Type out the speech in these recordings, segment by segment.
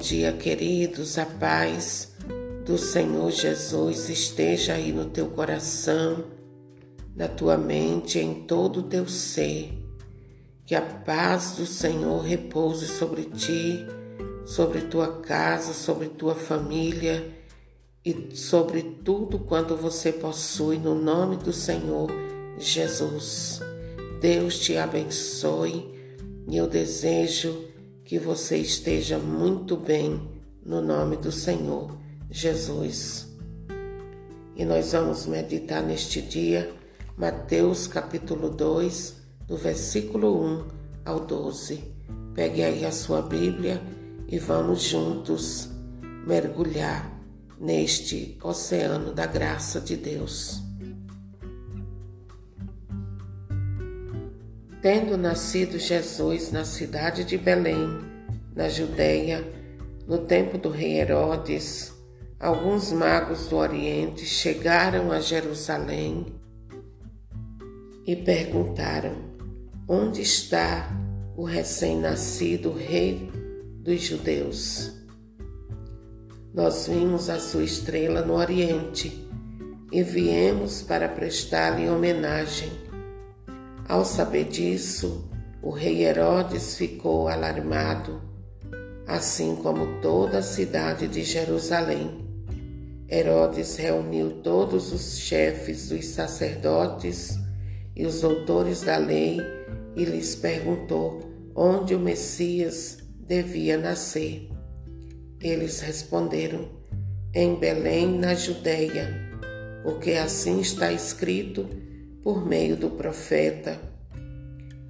dia, queridos. A paz do Senhor Jesus esteja aí no teu coração, na tua mente, em todo o teu ser. Que a paz do Senhor repouse sobre ti, sobre tua casa, sobre tua família e sobre tudo quanto você possui, no nome do Senhor Jesus. Deus te abençoe e eu desejo que você esteja muito bem no nome do Senhor Jesus. E nós vamos meditar neste dia Mateus capítulo 2, do versículo 1 ao 12. Pegue aí a sua Bíblia e vamos juntos mergulhar neste oceano da graça de Deus. Tendo nascido Jesus na cidade de Belém, na Judéia, no tempo do rei Herodes, alguns magos do Oriente chegaram a Jerusalém e perguntaram: Onde está o recém-nascido rei dos judeus? Nós vimos a sua estrela no Oriente e viemos para prestar-lhe homenagem. Ao saber disso, o rei Herodes ficou alarmado, assim como toda a cidade de Jerusalém. Herodes reuniu todos os chefes dos sacerdotes e os doutores da lei e lhes perguntou onde o Messias devia nascer. Eles responderam: Em Belém, na Judéia, porque assim está escrito por meio do profeta.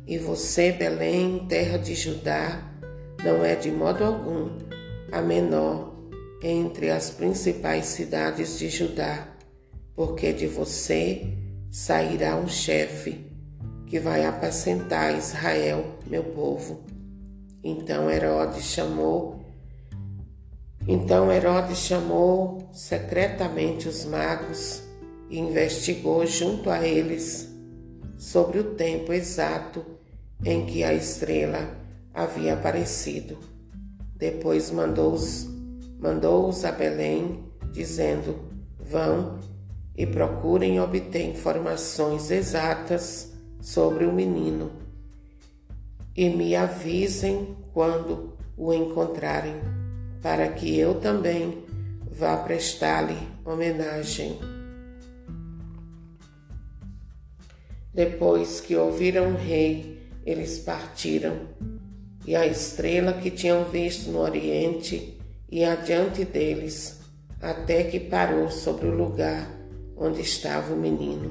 E você, Belém, terra de Judá, não é de modo algum a menor entre as principais cidades de Judá, porque de você sairá um chefe que vai apacentar Israel, meu povo. Então Herodes chamou então Herodes chamou secretamente os magos e investigou junto a eles sobre o tempo exato em que a estrela havia aparecido. Depois mandou-os mandou a Belém, dizendo: Vão e procurem obter informações exatas sobre o menino e me avisem quando o encontrarem, para que eu também vá prestar-lhe homenagem. Depois que ouviram o rei, eles partiram, e a estrela que tinham visto no oriente ia adiante deles, até que parou sobre o lugar onde estava o menino.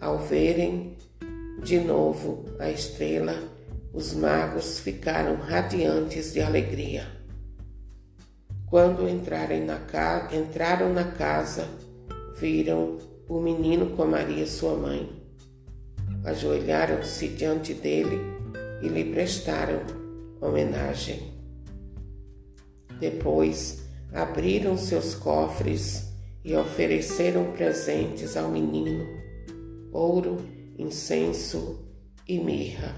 Ao verem de novo a estrela, os magos ficaram radiantes de alegria. Quando na entraram na casa, viram o menino com Maria, sua mãe ajoelharam-se diante dele e lhe prestaram homenagem. Depois abriram seus cofres e ofereceram presentes ao menino: ouro, incenso e mirra.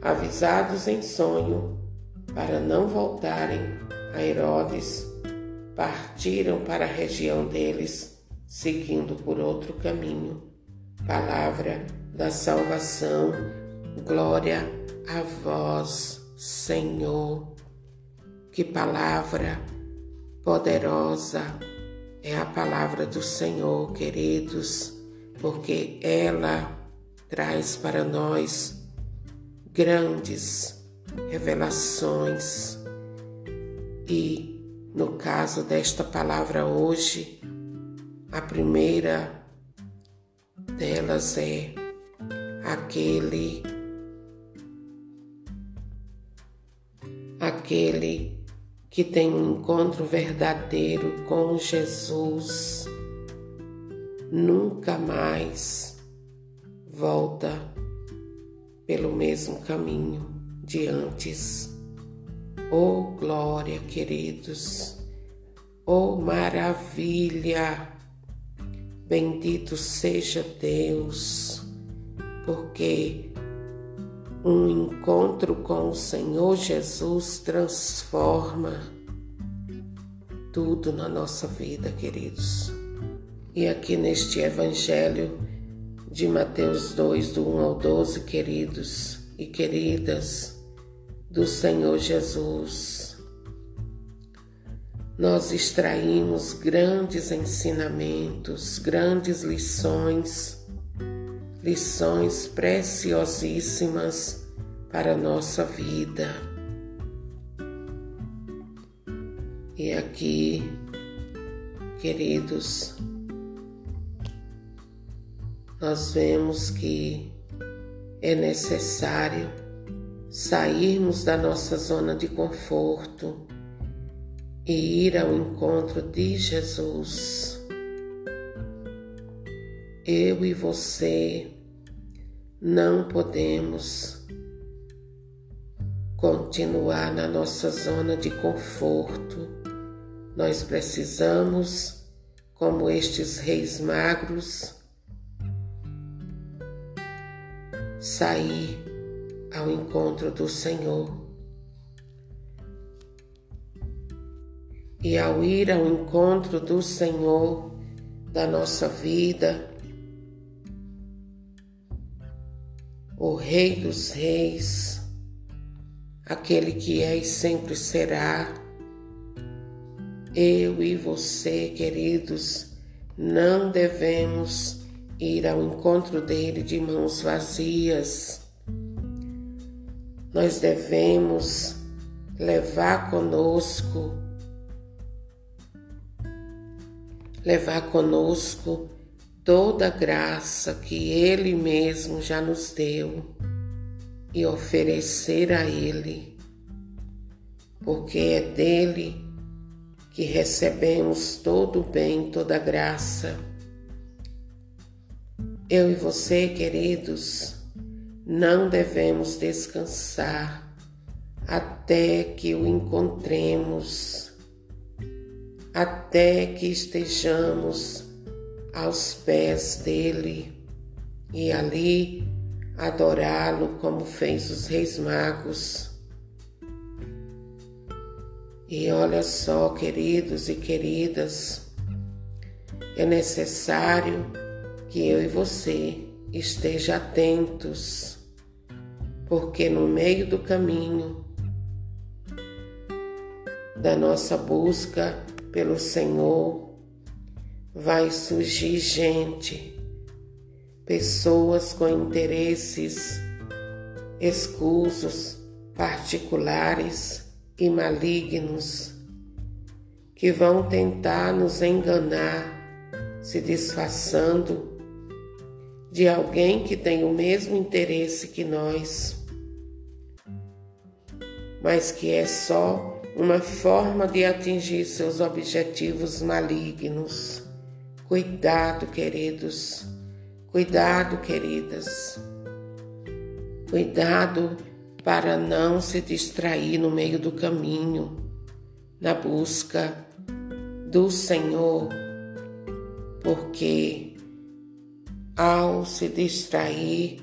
Avisados em sonho para não voltarem a Herodes, partiram para a região deles, seguindo por outro caminho. Palavra da salvação. Glória a vós, Senhor. Que palavra poderosa é a palavra do Senhor, queridos, porque ela traz para nós grandes revelações. E no caso desta palavra hoje, a primeira delas é aquele aquele que tem um encontro verdadeiro com Jesus nunca mais volta pelo mesmo caminho de antes. Oh glória, queridos! Oh maravilha! Bendito seja Deus porque um encontro com o Senhor Jesus transforma, tudo na nossa vida, queridos. E aqui neste Evangelho de Mateus 2, do 1 ao 12, queridos e queridas do Senhor Jesus, nós extraímos grandes ensinamentos, grandes lições, lições preciosíssimas para a nossa vida. E aqui, queridos, nós vemos que é necessário sairmos da nossa zona de conforto e ir ao encontro de Jesus. Eu e você não podemos continuar na nossa zona de conforto. Nós precisamos, como estes reis magros, sair ao encontro do Senhor. E ao ir ao encontro do Senhor da nossa vida, o Rei dos Reis, aquele que é e sempre será, eu e você, queridos, não devemos ir ao encontro dele de mãos vazias. Nós devemos levar conosco, levar conosco toda a graça que ele mesmo já nos deu e oferecer a ele, porque é dele que recebemos todo o bem, toda a graça. Eu e você, queridos, não devemos descansar até que o encontremos, até que estejamos aos pés dele e ali adorá-lo como fez os reis magos. E olha só, queridos e queridas, é necessário que eu e você esteja atentos, porque no meio do caminho da nossa busca pelo Senhor vai surgir gente, pessoas com interesses escusos, particulares e malignos que vão tentar nos enganar, se disfarçando de alguém que tem o mesmo interesse que nós, mas que é só uma forma de atingir seus objetivos malignos. Cuidado, queridos, cuidado, queridas. Cuidado para não se distrair no meio do caminho, na busca do Senhor, porque ao se distrair,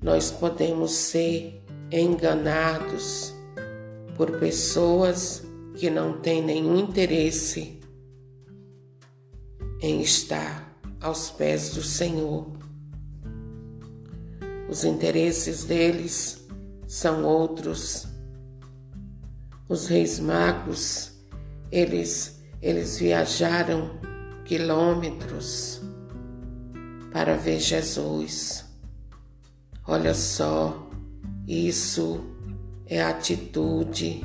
nós podemos ser enganados por pessoas que não têm nenhum interesse em estar aos pés do Senhor. Os interesses deles são outros. Os reis magos, eles, eles viajaram quilômetros para ver Jesus. Olha só, isso é atitude,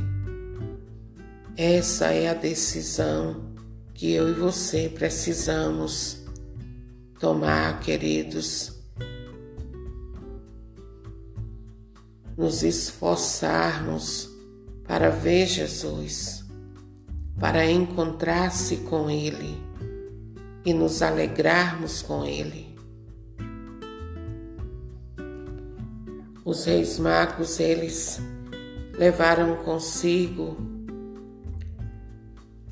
essa é a decisão que eu e você precisamos tomar, queridos. Nos esforçarmos para ver Jesus, para encontrar-se com Ele e nos alegrarmos com Ele. Os reis magos, eles levaram consigo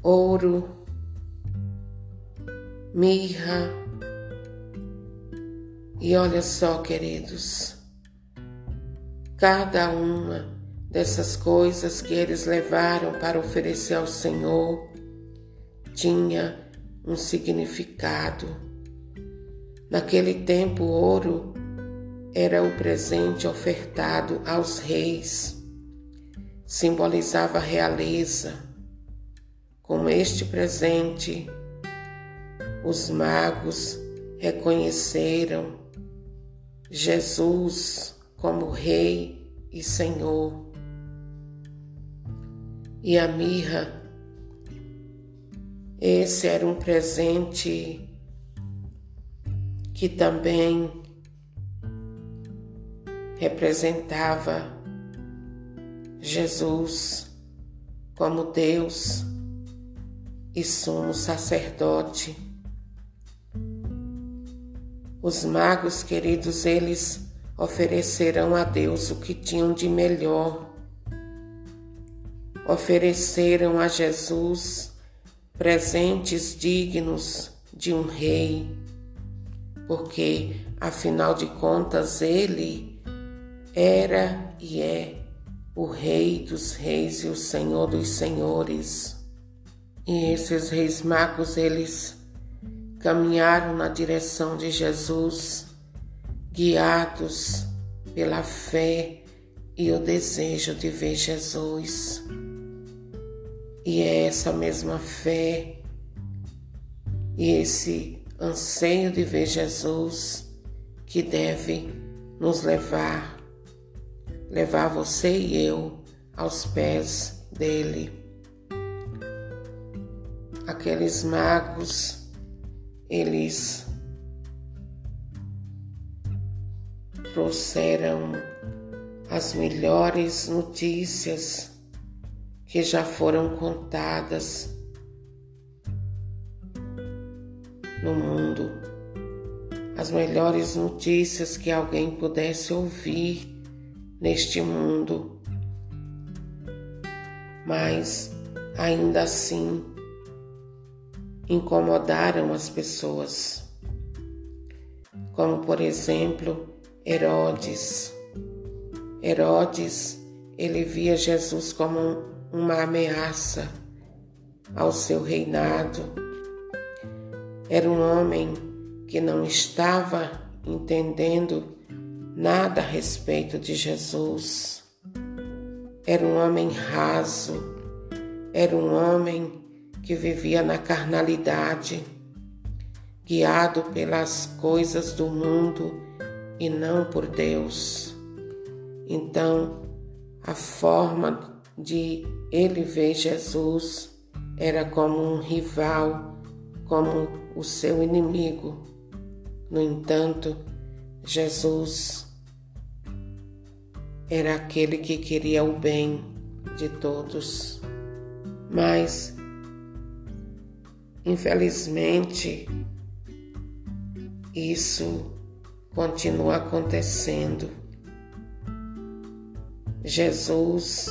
ouro, mirra, e olha só, queridos, cada uma dessas coisas que eles levaram para oferecer ao Senhor tinha um significado. Naquele tempo, o ouro era o presente ofertado aos reis, simbolizava a realeza. Com este presente, os magos reconheceram Jesus como Rei e Senhor. E a mirra, esse era um presente que também representava Jesus como Deus e sumo sacerdote. Os magos queridos, eles ofereceram a Deus o que tinham de melhor. Ofereceram a Jesus presentes dignos de um rei, porque afinal de contas ele era e é o Rei dos Reis e o Senhor dos Senhores. E esses reis magos, eles caminharam na direção de Jesus, guiados pela fé e o desejo de ver Jesus. E é essa mesma fé e esse anseio de ver Jesus que deve nos levar, levar você e eu aos pés dele. Aqueles magos eles trouxeram as melhores notícias que já foram contadas no mundo, as melhores notícias que alguém pudesse ouvir neste mundo. Mas ainda assim, incomodaram as pessoas, como por exemplo Herodes. Herodes, ele via Jesus como uma ameaça ao seu reinado. Era um homem que não estava entendendo nada a respeito de Jesus. Era um homem raso, era um homem que vivia na carnalidade, guiado pelas coisas do mundo e não por Deus. Então, a forma de ele ver Jesus era como um rival, como o seu inimigo. No entanto, Jesus era aquele que queria o bem de todos. Mas Infelizmente, isso continua acontecendo. Jesus,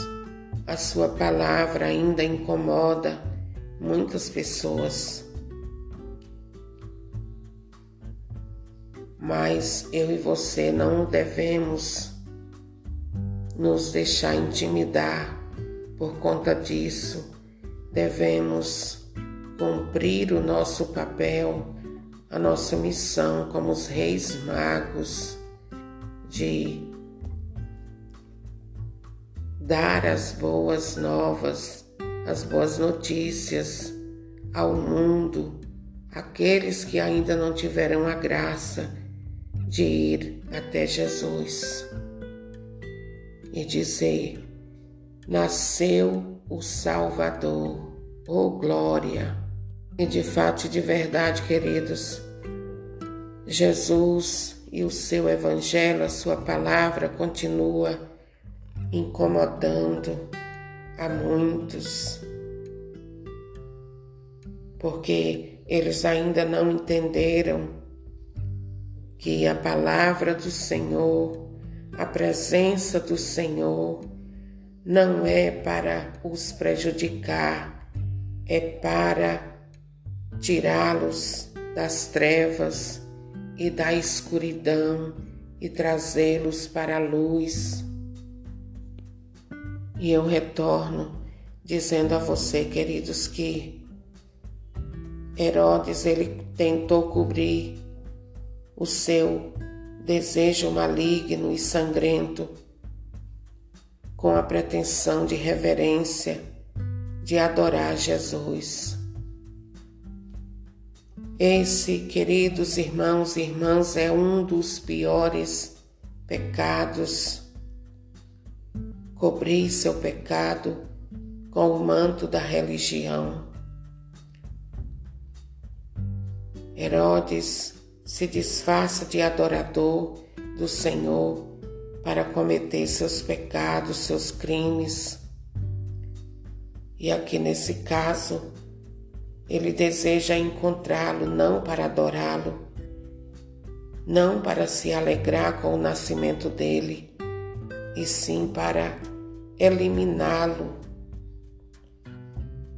a sua palavra ainda incomoda muitas pessoas. Mas eu e você não devemos nos deixar intimidar por conta disso. Devemos cumprir o nosso papel, a nossa missão como os reis magos de dar as boas novas, as boas notícias ao mundo, aqueles que ainda não tiveram a graça de ir até Jesus e dizer: Nasceu o Salvador, oh glória! E de fato e de verdade, queridos, Jesus e o seu evangelho, a sua palavra continua incomodando a muitos, porque eles ainda não entenderam que a palavra do Senhor, a presença do Senhor, não é para os prejudicar, é para tirá-los das trevas e da escuridão e trazê-los para a luz. E eu retorno dizendo a você, queridos, que Herodes ele tentou cobrir o seu desejo maligno e sangrento com a pretensão de reverência de adorar Jesus. Esse, queridos irmãos e irmãs, é um dos piores pecados. Cobrir seu pecado com o manto da religião. Herodes se disfarça de adorador do Senhor para cometer seus pecados, seus crimes. E aqui nesse caso, ele deseja encontrá-lo não para adorá-lo, não para se alegrar com o nascimento dele, e sim para eliminá-lo,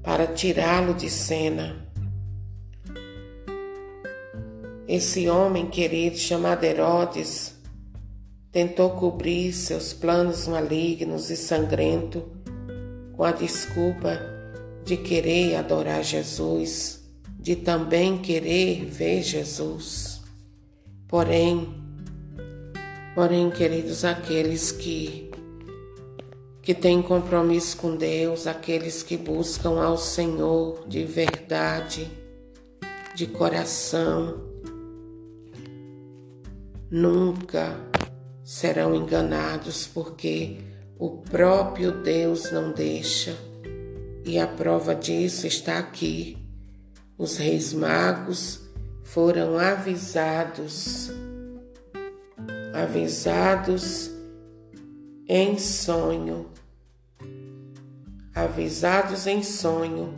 para tirá-lo de cena. Esse homem querido chamado Herodes tentou cobrir seus planos malignos e sangrentos com a desculpa de querer adorar Jesus, de também querer ver Jesus. Porém, porém, queridos, aqueles que que têm compromisso com Deus, aqueles que buscam ao Senhor de verdade, de coração, nunca serão enganados, porque o próprio Deus não deixa. E a prova disso está aqui. Os reis magos foram avisados, avisados em sonho, avisados em sonho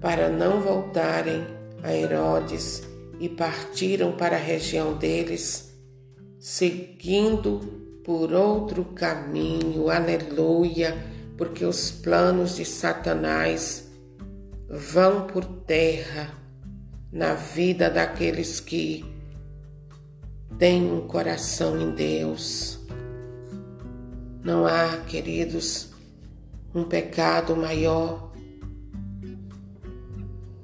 para não voltarem a Herodes e partiram para a região deles seguindo por outro caminho, aleluia, porque os planos de Satanás vão por terra na vida daqueles que têm um coração em Deus. Não há, queridos, um pecado maior,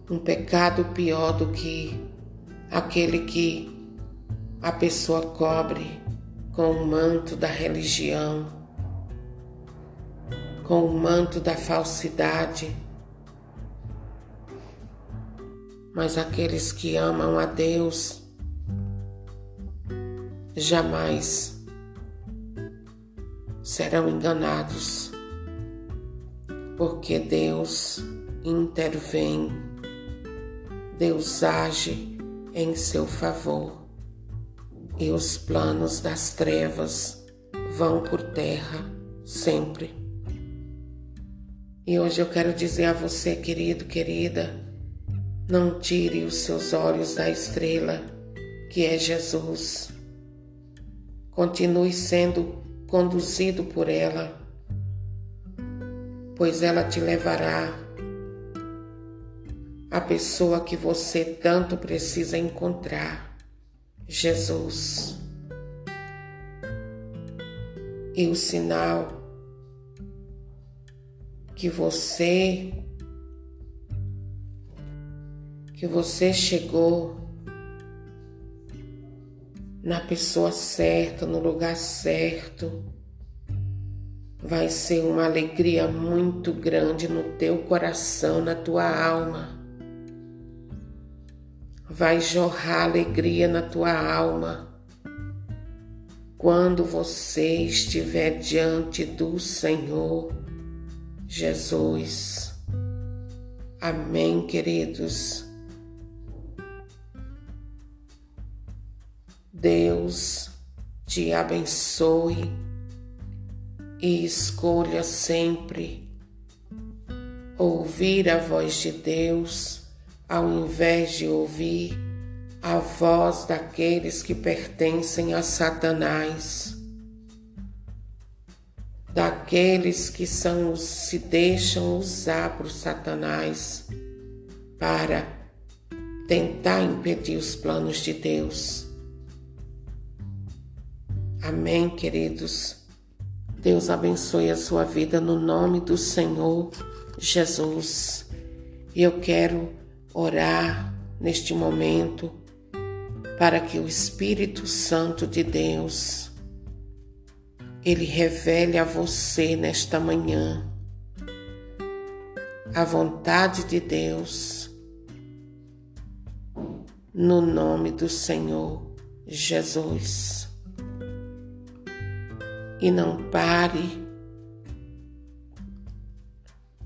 um pecado pior do que aquele que a pessoa cobre com o manto da religião, com o manto da falsidade. Mas aqueles que amam a Deus jamais serão enganados, porque Deus intervém, Deus age em seu favor e os planos das trevas vão por terra sempre. E hoje eu quero dizer a você, querido, querida, não tire os seus olhos da estrela que é Jesus. Continue sendo conduzido por ela, pois ela te levará à pessoa que você tanto precisa encontrar Jesus. E o sinal que você que você chegou na pessoa certa, no lugar certo, vai ser uma alegria muito grande no teu coração, na tua alma. Vai jorrar alegria na tua alma. Quando você estiver diante do Senhor Jesus. Amém, queridos. Deus te abençoe e escolha sempre ouvir a voz de Deus ao invés de ouvir a voz daqueles que pertencem a Satanás, daqueles que são se deixam usar por Satanás para tentar impedir os planos de Deus. Amém, queridos. Deus abençoe a sua vida no nome do Senhor Jesus. E eu quero orar neste momento para que o Espírito Santo de Deus ele revele a você nesta manhã a vontade de Deus no nome do Senhor Jesus. E não pare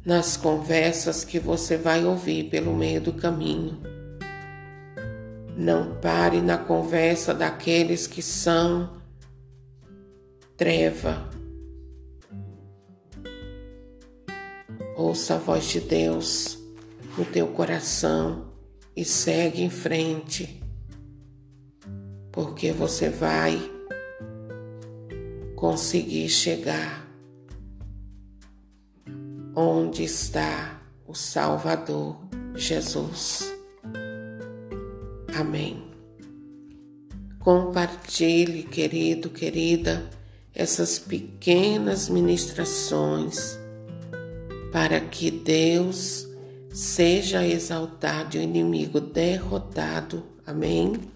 nas conversas que você vai ouvir pelo meio do caminho. Não pare na conversa daqueles que são treva. Ouça a voz de Deus no teu coração e segue em frente, porque você vai conseguir chegar onde está o Salvador Jesus. Amém. Compartilhe, querido, querida, essas pequenas ministrações para que Deus seja exaltado e o inimigo derrotado. Amém.